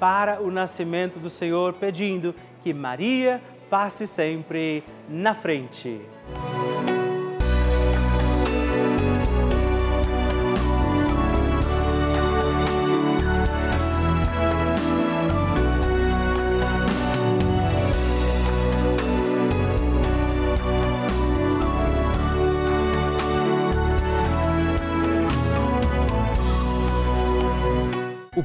para o nascimento do Senhor, pedindo que Maria passe sempre na frente.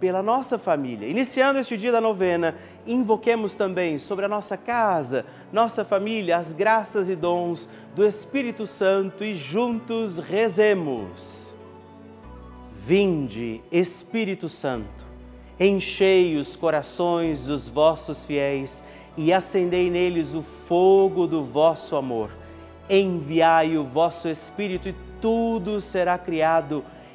pela nossa família. Iniciando este dia da novena, invoquemos também sobre a nossa casa, nossa família, as graças e dons do Espírito Santo e juntos rezemos. Vinde, Espírito Santo, enchei os corações dos vossos fiéis e acendei neles o fogo do vosso amor. Enviai o vosso Espírito e tudo será criado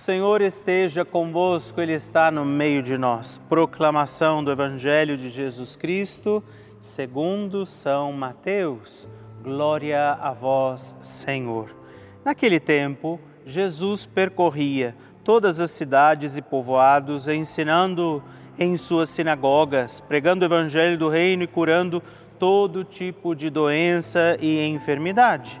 Senhor esteja convosco, Ele está no meio de nós. Proclamação do Evangelho de Jesus Cristo, segundo São Mateus. Glória a vós, Senhor. Naquele tempo, Jesus percorria todas as cidades e povoados, ensinando em suas sinagogas, pregando o Evangelho do Reino e curando todo tipo de doença e enfermidade.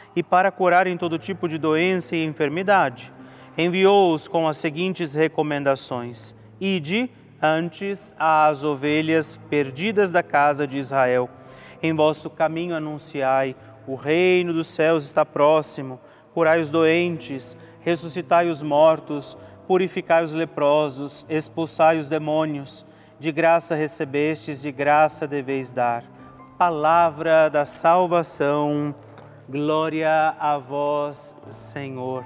e para curarem todo tipo de doença e enfermidade. Enviou-os com as seguintes recomendações: Ide antes às ovelhas perdidas da casa de Israel. Em vosso caminho anunciai: o reino dos céus está próximo. Curai os doentes, ressuscitai os mortos, purificai os leprosos, expulsai os demônios. De graça recebestes, de graça deveis dar. Palavra da salvação. Glória a vós, Senhor.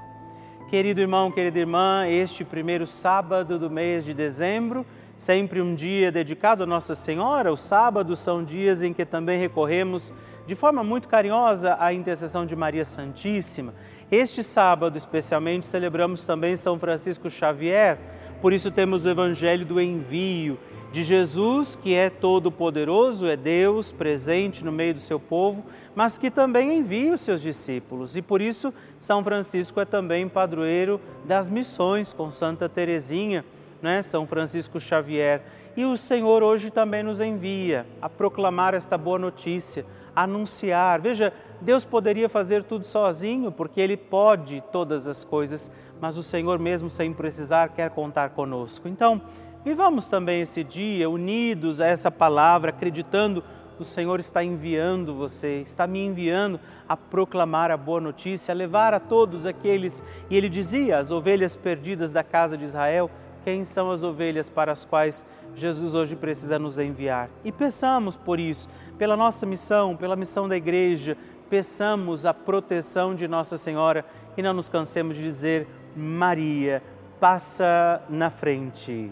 Querido irmão, querida irmã, este primeiro sábado do mês de dezembro, sempre um dia dedicado a Nossa Senhora, os sábados são dias em que também recorremos de forma muito carinhosa a intercessão de Maria Santíssima. Este sábado, especialmente, celebramos também São Francisco Xavier, por isso temos o Evangelho do Envio de Jesus, que é todo-poderoso, é Deus presente no meio do seu povo, mas que também envia os seus discípulos. E por isso, São Francisco é também padroeiro das missões com Santa Teresinha, né? São Francisco Xavier. E o Senhor hoje também nos envia a proclamar esta boa notícia, a anunciar. Veja, Deus poderia fazer tudo sozinho, porque Ele pode todas as coisas, mas o Senhor, mesmo sem precisar, quer contar conosco. Então, vivamos também esse dia unidos a essa palavra, acreditando o Senhor está enviando você, está me enviando a proclamar a boa notícia, a levar a todos aqueles. E ele dizia: as ovelhas perdidas da casa de Israel quem são as ovelhas para as quais Jesus hoje precisa nos enviar. E peçamos por isso, pela nossa missão, pela missão da igreja, peçamos a proteção de Nossa Senhora e não nos cansemos de dizer: Maria, passa na frente.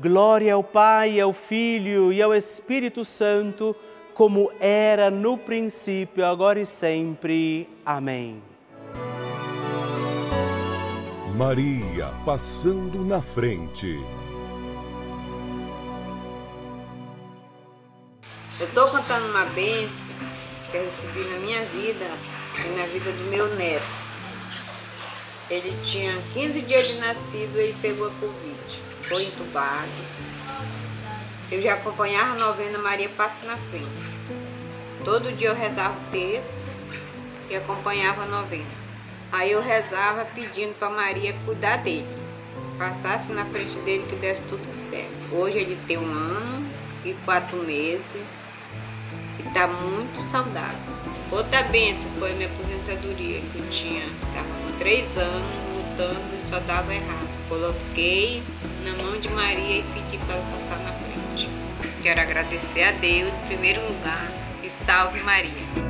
Glória ao Pai, ao Filho e ao Espírito Santo, como era no princípio, agora e sempre. Amém. Maria passando na frente. Eu estou contando uma benção que eu recebi na minha vida e na vida do meu neto. Ele tinha 15 dias de nascido, ele pegou a Covid, foi entubado. Eu já acompanhava a novena Maria Passa na Frente. Todo dia eu rezava o texto e acompanhava a novena. Aí eu rezava pedindo para Maria cuidar dele, passasse na frente dele que desse tudo certo. Hoje ele tem um ano e quatro meses está muito saudável. Outra benção foi a minha aposentadoria, que eu tinha, estava com três anos lutando e só dava errado. Coloquei na mão de Maria e pedi para passar na frente. Quero agradecer a Deus em primeiro lugar e salve Maria.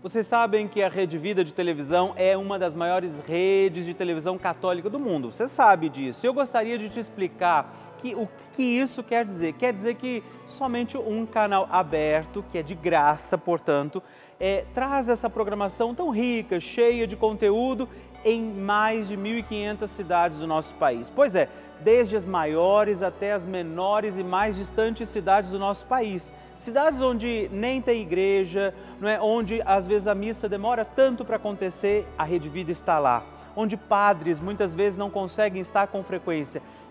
Vocês sabem que a Rede Vida de televisão é uma das maiores redes de televisão católica do mundo. Você sabe disso. Eu gostaria de te explicar que, o que isso quer dizer. Quer dizer que somente um canal aberto, que é de graça, portanto, é, traz essa programação tão rica, cheia de conteúdo em mais de 1.500 cidades do nosso país. Pois é, desde as maiores até as menores e mais distantes cidades do nosso país. Cidades onde nem tem igreja, não é? onde às vezes a missa demora tanto para acontecer, a Rede Vida está lá. Onde padres muitas vezes não conseguem estar com frequência.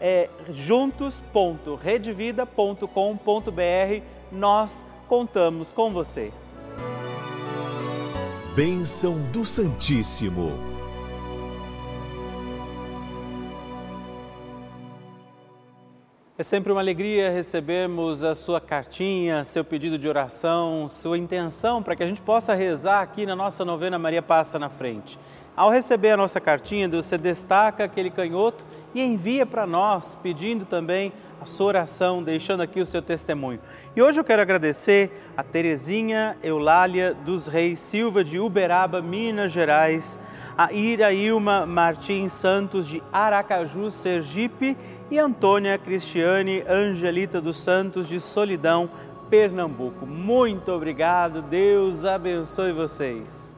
é juntos.redvida.com.br. Nós contamos com você. Bênção do Santíssimo. É sempre uma alegria recebermos a sua cartinha, seu pedido de oração, sua intenção para que a gente possa rezar aqui na nossa novena Maria Passa na Frente. Ao receber a nossa cartinha, você destaca aquele canhoto e envia para nós, pedindo também a sua oração, deixando aqui o seu testemunho. E hoje eu quero agradecer a Terezinha Eulália dos Reis Silva de Uberaba, Minas Gerais, a Irailma Martins Santos de Aracaju, Sergipe e Antônia Cristiane Angelita dos Santos de Solidão, Pernambuco. Muito obrigado, Deus abençoe vocês.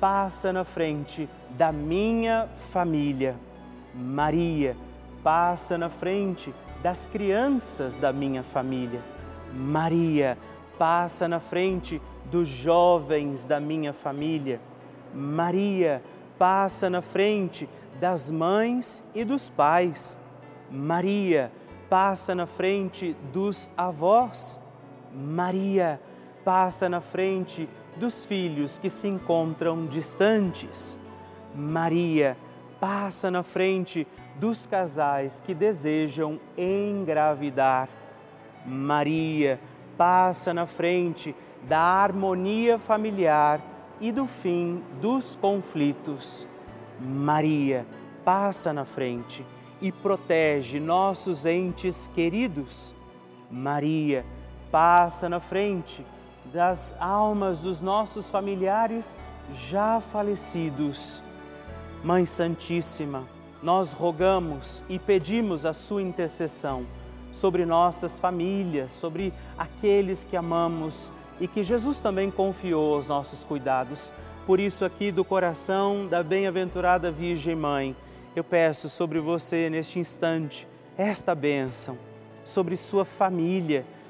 passa na frente da minha família. Maria, passa na frente das crianças da minha família. Maria, passa na frente dos jovens da minha família. Maria, passa na frente das mães e dos pais. Maria, passa na frente dos avós. Maria, passa na frente dos filhos que se encontram distantes. Maria, passa na frente dos casais que desejam engravidar. Maria passa na frente da harmonia familiar e do fim dos conflitos. Maria passa na frente e protege nossos entes queridos. Maria passa na frente das almas dos nossos familiares já falecidos. Mãe Santíssima, nós rogamos e pedimos a sua intercessão sobre nossas famílias, sobre aqueles que amamos e que Jesus também confiou aos nossos cuidados. Por isso, aqui do coração da bem-aventurada Virgem Mãe, eu peço sobre você neste instante esta bênção, sobre sua família,